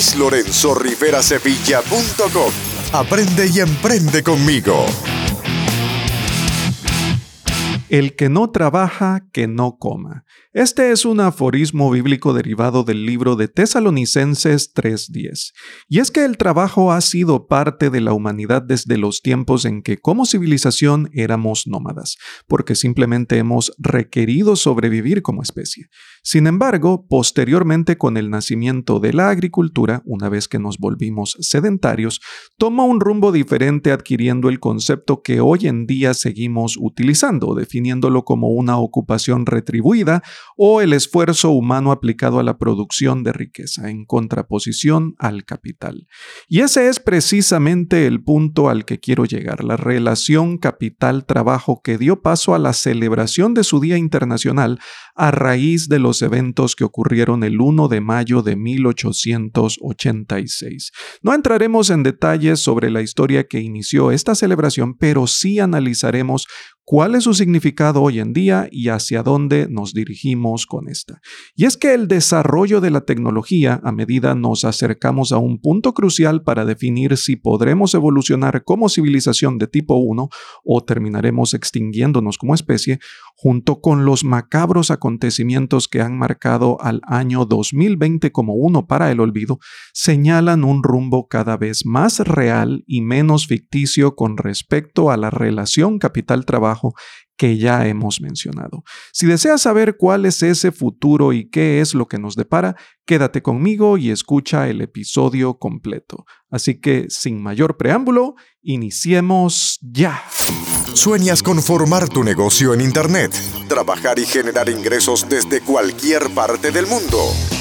luislorenzorriverasevilla.com. Aprende y emprende conmigo. El que no trabaja, que no coma. Este es un aforismo bíblico derivado del libro de Tesalonicenses 3.10. Y es que el trabajo ha sido parte de la humanidad desde los tiempos en que como civilización éramos nómadas, porque simplemente hemos requerido sobrevivir como especie. Sin embargo, posteriormente con el nacimiento de la agricultura, una vez que nos volvimos sedentarios, toma un rumbo diferente adquiriendo el concepto que hoy en día seguimos utilizando, definiéndolo como una ocupación retribuida o el esfuerzo humano aplicado a la producción de riqueza en contraposición al capital. Y ese es precisamente el punto al que quiero llegar, la relación capital-trabajo que dio paso a la celebración de su Día Internacional a raíz de los eventos que ocurrieron el 1 de mayo de 1886. No entraremos en detalles sobre la historia que inició esta celebración, pero sí analizaremos cuál es su significado hoy en día y hacia dónde nos dirigimos con esta. Y es que el desarrollo de la tecnología, a medida nos acercamos a un punto crucial para definir si podremos evolucionar como civilización de tipo 1 o terminaremos extinguiéndonos como especie, junto con los macabros acontecimientos que han marcado al año 2020 como uno para el olvido, señalan un rumbo cada vez más real y menos ficticio con respecto a la relación capital-trabajo que ya hemos mencionado. Si deseas saber cuál es ese futuro y qué es lo que nos depara, quédate conmigo y escucha el episodio completo. Así que, sin mayor preámbulo, iniciemos ya. ¿Sueñas con formar tu negocio en Internet? Trabajar y generar ingresos desde cualquier parte del mundo.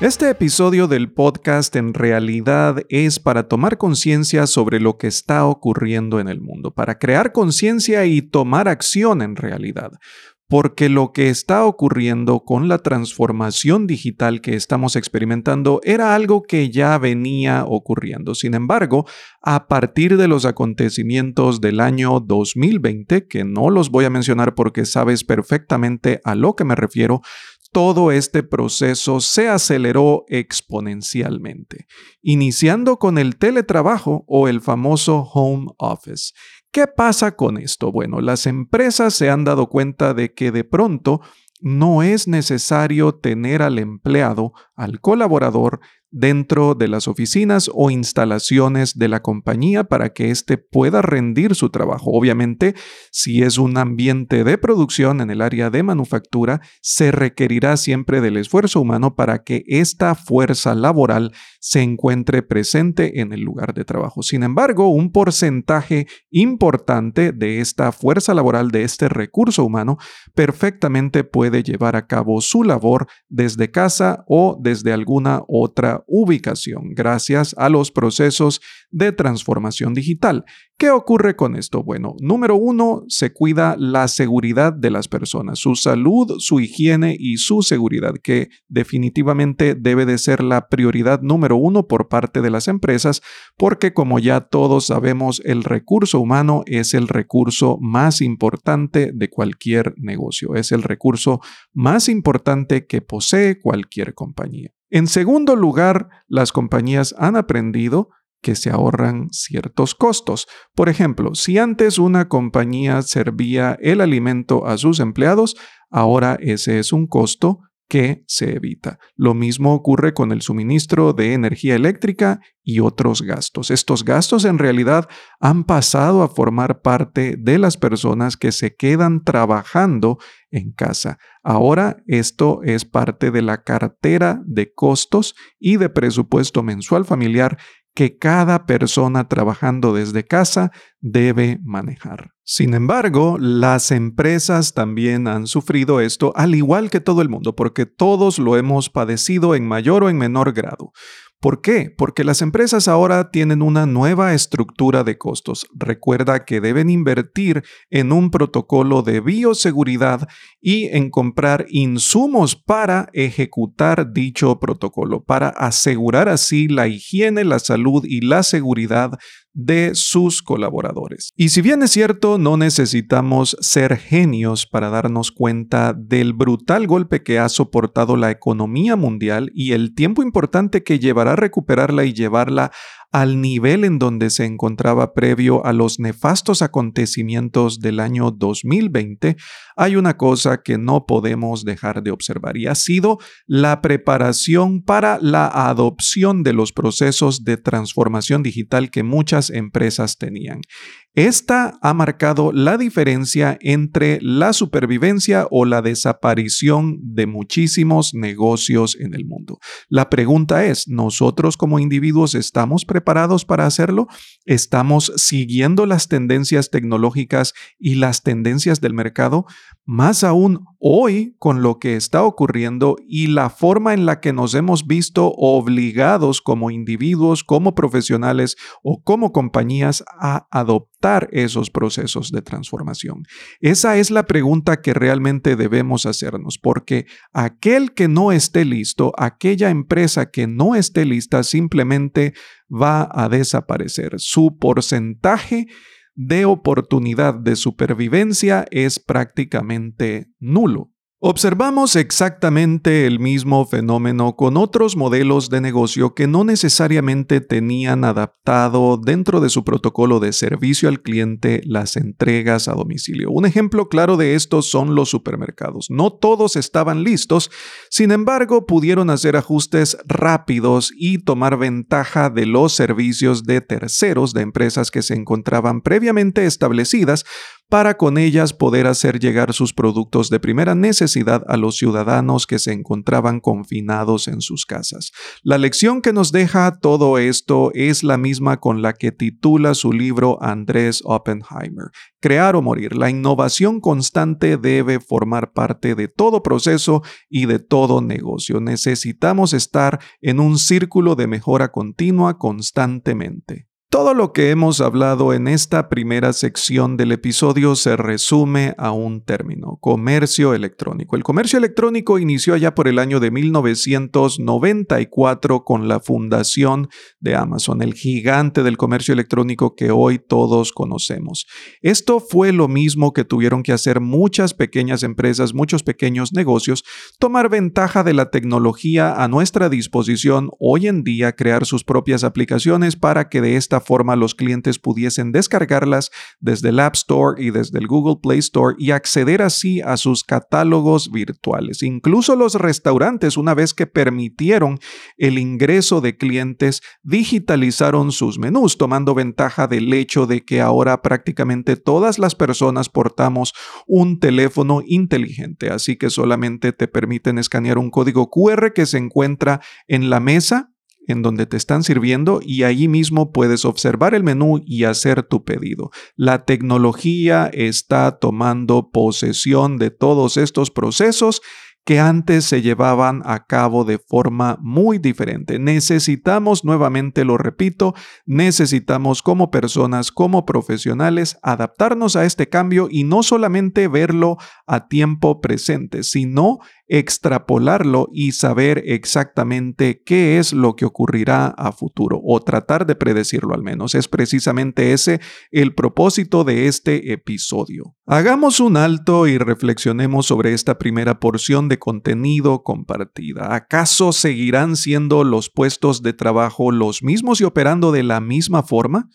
Este episodio del podcast en realidad es para tomar conciencia sobre lo que está ocurriendo en el mundo, para crear conciencia y tomar acción en realidad. Porque lo que está ocurriendo con la transformación digital que estamos experimentando era algo que ya venía ocurriendo. Sin embargo, a partir de los acontecimientos del año 2020, que no los voy a mencionar porque sabes perfectamente a lo que me refiero, todo este proceso se aceleró exponencialmente, iniciando con el teletrabajo o el famoso home office. ¿Qué pasa con esto? Bueno, las empresas se han dado cuenta de que de pronto no es necesario tener al empleado, al colaborador, dentro de las oficinas o instalaciones de la compañía para que éste pueda rendir su trabajo. Obviamente, si es un ambiente de producción en el área de manufactura, se requerirá siempre del esfuerzo humano para que esta fuerza laboral se encuentre presente en el lugar de trabajo. Sin embargo, un porcentaje importante de esta fuerza laboral, de este recurso humano, perfectamente puede llevar a cabo su labor desde casa o desde alguna otra ubicación gracias a los procesos de transformación digital. ¿Qué ocurre con esto? Bueno, número uno, se cuida la seguridad de las personas, su salud, su higiene y su seguridad, que definitivamente debe de ser la prioridad número uno por parte de las empresas, porque como ya todos sabemos, el recurso humano es el recurso más importante de cualquier negocio, es el recurso más importante que posee cualquier compañía. En segundo lugar, las compañías han aprendido que se ahorran ciertos costos. Por ejemplo, si antes una compañía servía el alimento a sus empleados, ahora ese es un costo que se evita. Lo mismo ocurre con el suministro de energía eléctrica y otros gastos. Estos gastos en realidad han pasado a formar parte de las personas que se quedan trabajando en casa. Ahora esto es parte de la cartera de costos y de presupuesto mensual familiar que cada persona trabajando desde casa debe manejar. Sin embargo, las empresas también han sufrido esto al igual que todo el mundo, porque todos lo hemos padecido en mayor o en menor grado. ¿Por qué? Porque las empresas ahora tienen una nueva estructura de costos. Recuerda que deben invertir en un protocolo de bioseguridad y en comprar insumos para ejecutar dicho protocolo, para asegurar así la higiene, la salud y la seguridad de sus colaboradores. Y si bien es cierto, no necesitamos ser genios para darnos cuenta del brutal golpe que ha soportado la economía mundial y el tiempo importante que llevará a recuperarla y llevarla al nivel en donde se encontraba previo a los nefastos acontecimientos del año 2020, hay una cosa que no podemos dejar de observar y ha sido la preparación para la adopción de los procesos de transformación digital que muchas empresas tenían. Esta ha marcado la diferencia entre la supervivencia o la desaparición de muchísimos negocios en el mundo. La pregunta es, ¿nosotros como individuos estamos preparados para hacerlo? ¿Estamos siguiendo las tendencias tecnológicas y las tendencias del mercado? Más aún hoy con lo que está ocurriendo y la forma en la que nos hemos visto obligados como individuos, como profesionales o como compañías a adoptar esos procesos de transformación. Esa es la pregunta que realmente debemos hacernos, porque aquel que no esté listo, aquella empresa que no esté lista, simplemente va a desaparecer. Su porcentaje de oportunidad de supervivencia es prácticamente nulo. Observamos exactamente el mismo fenómeno con otros modelos de negocio que no necesariamente tenían adaptado dentro de su protocolo de servicio al cliente las entregas a domicilio. Un ejemplo claro de esto son los supermercados. No todos estaban listos, sin embargo pudieron hacer ajustes rápidos y tomar ventaja de los servicios de terceros de empresas que se encontraban previamente establecidas para con ellas poder hacer llegar sus productos de primera necesidad a los ciudadanos que se encontraban confinados en sus casas. La lección que nos deja todo esto es la misma con la que titula su libro Andrés Oppenheimer, Crear o Morir. La innovación constante debe formar parte de todo proceso y de todo negocio. Necesitamos estar en un círculo de mejora continua constantemente. Todo lo que hemos hablado en esta primera sección del episodio se resume a un término, comercio electrónico. El comercio electrónico inició ya por el año de 1994 con la fundación de Amazon, el gigante del comercio electrónico que hoy todos conocemos. Esto fue lo mismo que tuvieron que hacer muchas pequeñas empresas, muchos pequeños negocios, tomar ventaja de la tecnología a nuestra disposición hoy en día, crear sus propias aplicaciones para que de esta forma los clientes pudiesen descargarlas desde el App Store y desde el Google Play Store y acceder así a sus catálogos virtuales. Incluso los restaurantes, una vez que permitieron el ingreso de clientes, digitalizaron sus menús, tomando ventaja del hecho de que ahora prácticamente todas las personas portamos un teléfono inteligente, así que solamente te permiten escanear un código QR que se encuentra en la mesa en donde te están sirviendo y allí mismo puedes observar el menú y hacer tu pedido. La tecnología está tomando posesión de todos estos procesos que antes se llevaban a cabo de forma muy diferente. Necesitamos, nuevamente lo repito, necesitamos como personas, como profesionales, adaptarnos a este cambio y no solamente verlo a tiempo presente, sino extrapolarlo y saber exactamente qué es lo que ocurrirá a futuro o tratar de predecirlo al menos. Es precisamente ese el propósito de este episodio. Hagamos un alto y reflexionemos sobre esta primera porción de contenido compartida. ¿Acaso seguirán siendo los puestos de trabajo los mismos y operando de la misma forma?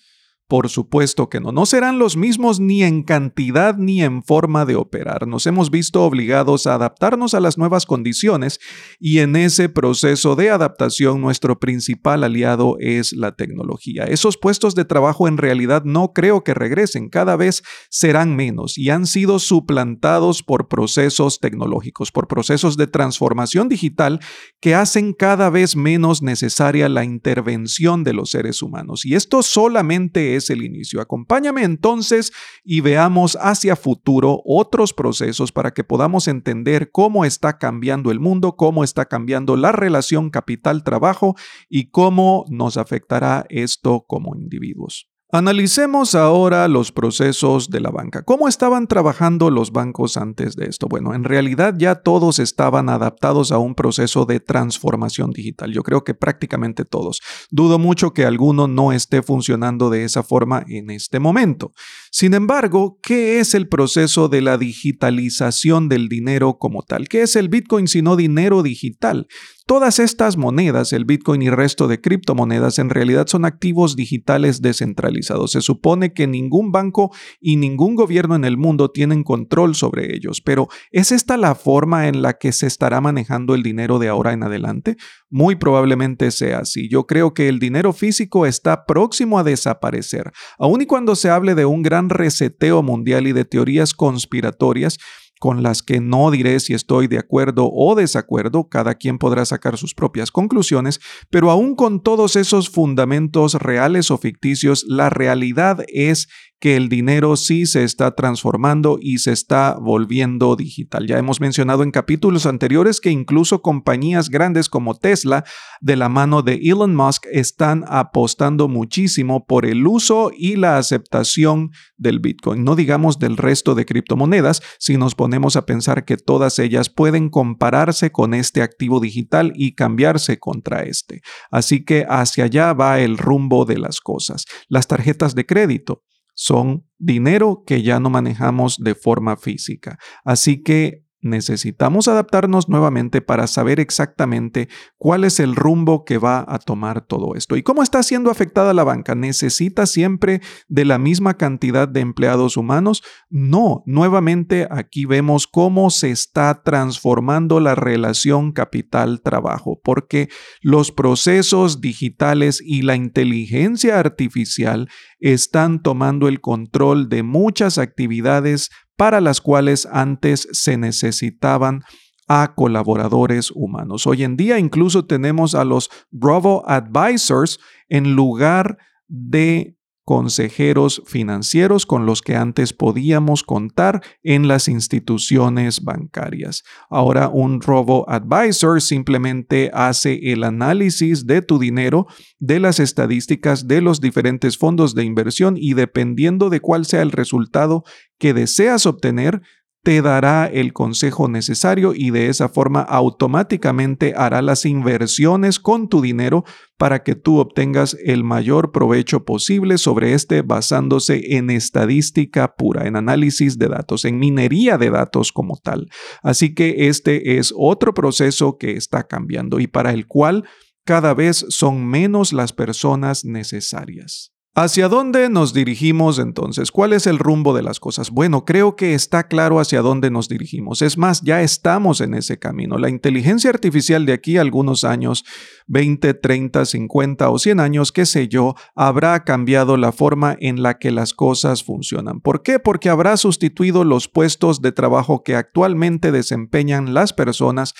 Por supuesto que no, no serán los mismos ni en cantidad ni en forma de operar. Nos hemos visto obligados a adaptarnos a las nuevas condiciones y en ese proceso de adaptación nuestro principal aliado es la tecnología. Esos puestos de trabajo en realidad no creo que regresen, cada vez serán menos y han sido suplantados por procesos tecnológicos, por procesos de transformación digital que hacen cada vez menos necesaria la intervención de los seres humanos. Y esto solamente es el inicio. Acompáñame entonces y veamos hacia futuro otros procesos para que podamos entender cómo está cambiando el mundo, cómo está cambiando la relación capital-trabajo y cómo nos afectará esto como individuos. Analicemos ahora los procesos de la banca. ¿Cómo estaban trabajando los bancos antes de esto? Bueno, en realidad ya todos estaban adaptados a un proceso de transformación digital. Yo creo que prácticamente todos. Dudo mucho que alguno no esté funcionando de esa forma en este momento. Sin embargo, ¿qué es el proceso de la digitalización del dinero como tal? ¿Qué es el Bitcoin sino dinero digital? Todas estas monedas, el Bitcoin y resto de criptomonedas, en realidad son activos digitales descentralizados. Se supone que ningún banco y ningún gobierno en el mundo tienen control sobre ellos, pero ¿es esta la forma en la que se estará manejando el dinero de ahora en adelante? Muy probablemente sea así. Yo creo que el dinero físico está próximo a desaparecer. Aun y cuando se hable de un gran reseteo mundial y de teorías conspiratorias, con las que no diré si estoy de acuerdo o desacuerdo, cada quien podrá sacar sus propias conclusiones, pero aún con todos esos fundamentos reales o ficticios, la realidad es que el dinero sí se está transformando y se está volviendo digital. Ya hemos mencionado en capítulos anteriores que incluso compañías grandes como Tesla, de la mano de Elon Musk, están apostando muchísimo por el uso y la aceptación del Bitcoin. No digamos del resto de criptomonedas, si nos ponemos a pensar que todas ellas pueden compararse con este activo digital y cambiarse contra este. Así que hacia allá va el rumbo de las cosas. Las tarjetas de crédito son dinero que ya no manejamos de forma física. Así que necesitamos adaptarnos nuevamente para saber exactamente cuál es el rumbo que va a tomar todo esto. ¿Y cómo está siendo afectada la banca? ¿Necesita siempre de la misma cantidad de empleados humanos? No, nuevamente aquí vemos cómo se está transformando la relación capital-trabajo, porque los procesos digitales y la inteligencia artificial están tomando el control de muchas actividades para las cuales antes se necesitaban a colaboradores humanos. Hoy en día incluso tenemos a los Bravo Advisors en lugar de consejeros financieros con los que antes podíamos contar en las instituciones bancarias. Ahora un robo advisor simplemente hace el análisis de tu dinero, de las estadísticas de los diferentes fondos de inversión y dependiendo de cuál sea el resultado que deseas obtener, te dará el consejo necesario y de esa forma automáticamente hará las inversiones con tu dinero para que tú obtengas el mayor provecho posible sobre este basándose en estadística pura, en análisis de datos, en minería de datos como tal. Así que este es otro proceso que está cambiando y para el cual cada vez son menos las personas necesarias. ¿Hacia dónde nos dirigimos entonces? ¿Cuál es el rumbo de las cosas? Bueno, creo que está claro hacia dónde nos dirigimos. Es más, ya estamos en ese camino. La inteligencia artificial de aquí a algunos años, 20, 30, 50 o 100 años, qué sé yo, habrá cambiado la forma en la que las cosas funcionan. ¿Por qué? Porque habrá sustituido los puestos de trabajo que actualmente desempeñan las personas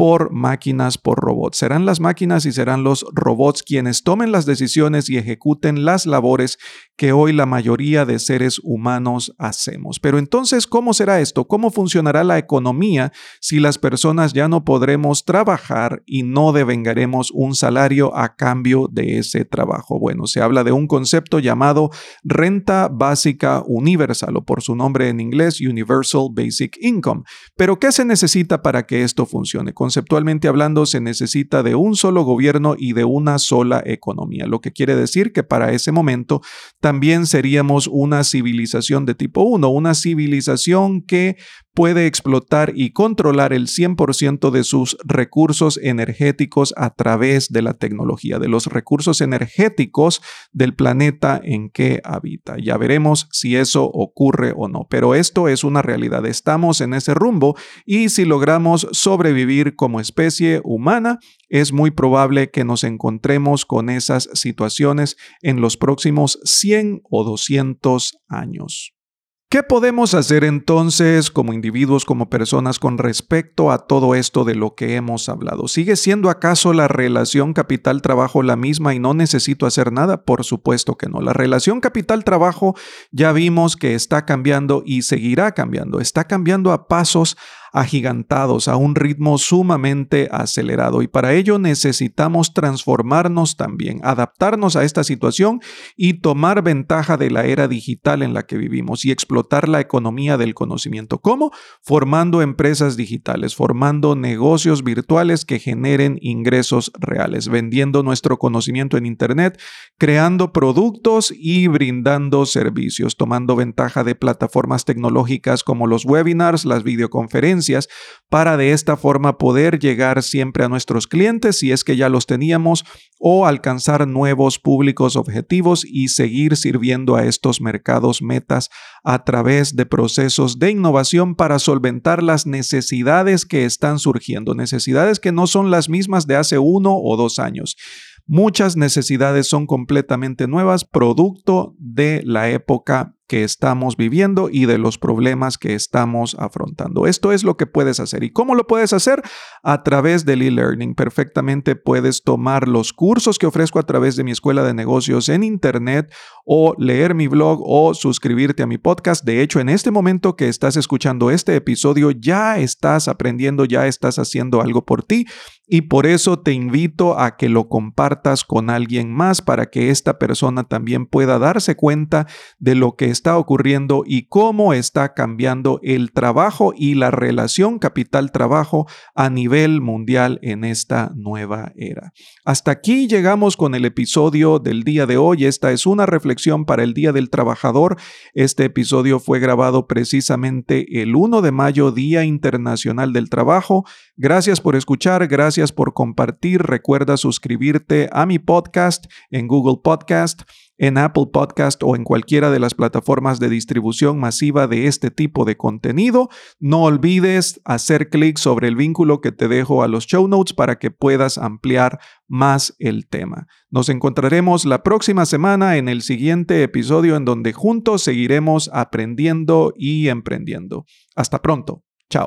por máquinas, por robots. Serán las máquinas y serán los robots quienes tomen las decisiones y ejecuten las labores que hoy la mayoría de seres humanos hacemos. Pero entonces, ¿cómo será esto? ¿Cómo funcionará la economía si las personas ya no podremos trabajar y no devengaremos un salario a cambio de ese trabajo? Bueno, se habla de un concepto llamado renta básica universal o por su nombre en inglés Universal Basic Income. Pero ¿qué se necesita para que esto funcione? Conceptualmente hablando, se necesita de un solo gobierno y de una sola economía, lo que quiere decir que para ese momento también seríamos una civilización de tipo 1, una civilización que puede explotar y controlar el 100% de sus recursos energéticos a través de la tecnología, de los recursos energéticos del planeta en que habita. Ya veremos si eso ocurre o no, pero esto es una realidad. Estamos en ese rumbo y si logramos sobrevivir como especie humana, es muy probable que nos encontremos con esas situaciones en los próximos 100 o 200 años. ¿Qué podemos hacer entonces como individuos, como personas con respecto a todo esto de lo que hemos hablado? ¿Sigue siendo acaso la relación capital-trabajo la misma y no necesito hacer nada? Por supuesto que no. La relación capital-trabajo ya vimos que está cambiando y seguirá cambiando. Está cambiando a pasos agigantados a un ritmo sumamente acelerado y para ello necesitamos transformarnos también, adaptarnos a esta situación y tomar ventaja de la era digital en la que vivimos y explotar la economía del conocimiento. ¿Cómo? Formando empresas digitales, formando negocios virtuales que generen ingresos reales, vendiendo nuestro conocimiento en Internet, creando productos y brindando servicios, tomando ventaja de plataformas tecnológicas como los webinars, las videoconferencias, para de esta forma poder llegar siempre a nuestros clientes si es que ya los teníamos o alcanzar nuevos públicos objetivos y seguir sirviendo a estos mercados metas a través de procesos de innovación para solventar las necesidades que están surgiendo, necesidades que no son las mismas de hace uno o dos años. Muchas necesidades son completamente nuevas, producto de la época que estamos viviendo y de los problemas que estamos afrontando. Esto es lo que puedes hacer. ¿Y cómo lo puedes hacer? A través del e-learning. Perfectamente puedes tomar los cursos que ofrezco a través de mi escuela de negocios en Internet o leer mi blog o suscribirte a mi podcast. De hecho, en este momento que estás escuchando este episodio, ya estás aprendiendo, ya estás haciendo algo por ti y por eso te invito a que lo compartas con alguien más para que esta persona también pueda darse cuenta de lo que está ocurriendo y cómo está cambiando el trabajo y la relación capital-trabajo a nivel mundial en esta nueva era. Hasta aquí llegamos con el episodio del día de hoy. Esta es una reflexión para el Día del Trabajador. Este episodio fue grabado precisamente el 1 de mayo, Día Internacional del Trabajo. Gracias por escuchar, gracias por compartir. Recuerda suscribirte a mi podcast en Google Podcast, en Apple Podcast o en cualquiera de las plataformas de distribución masiva de este tipo de contenido. No olvides hacer clic sobre el vínculo que te dejo a los show notes para que puedas ampliar más el tema. Nos encontraremos la próxima semana en el siguiente episodio en donde juntos seguiremos aprendiendo y emprendiendo. Hasta pronto. Chao.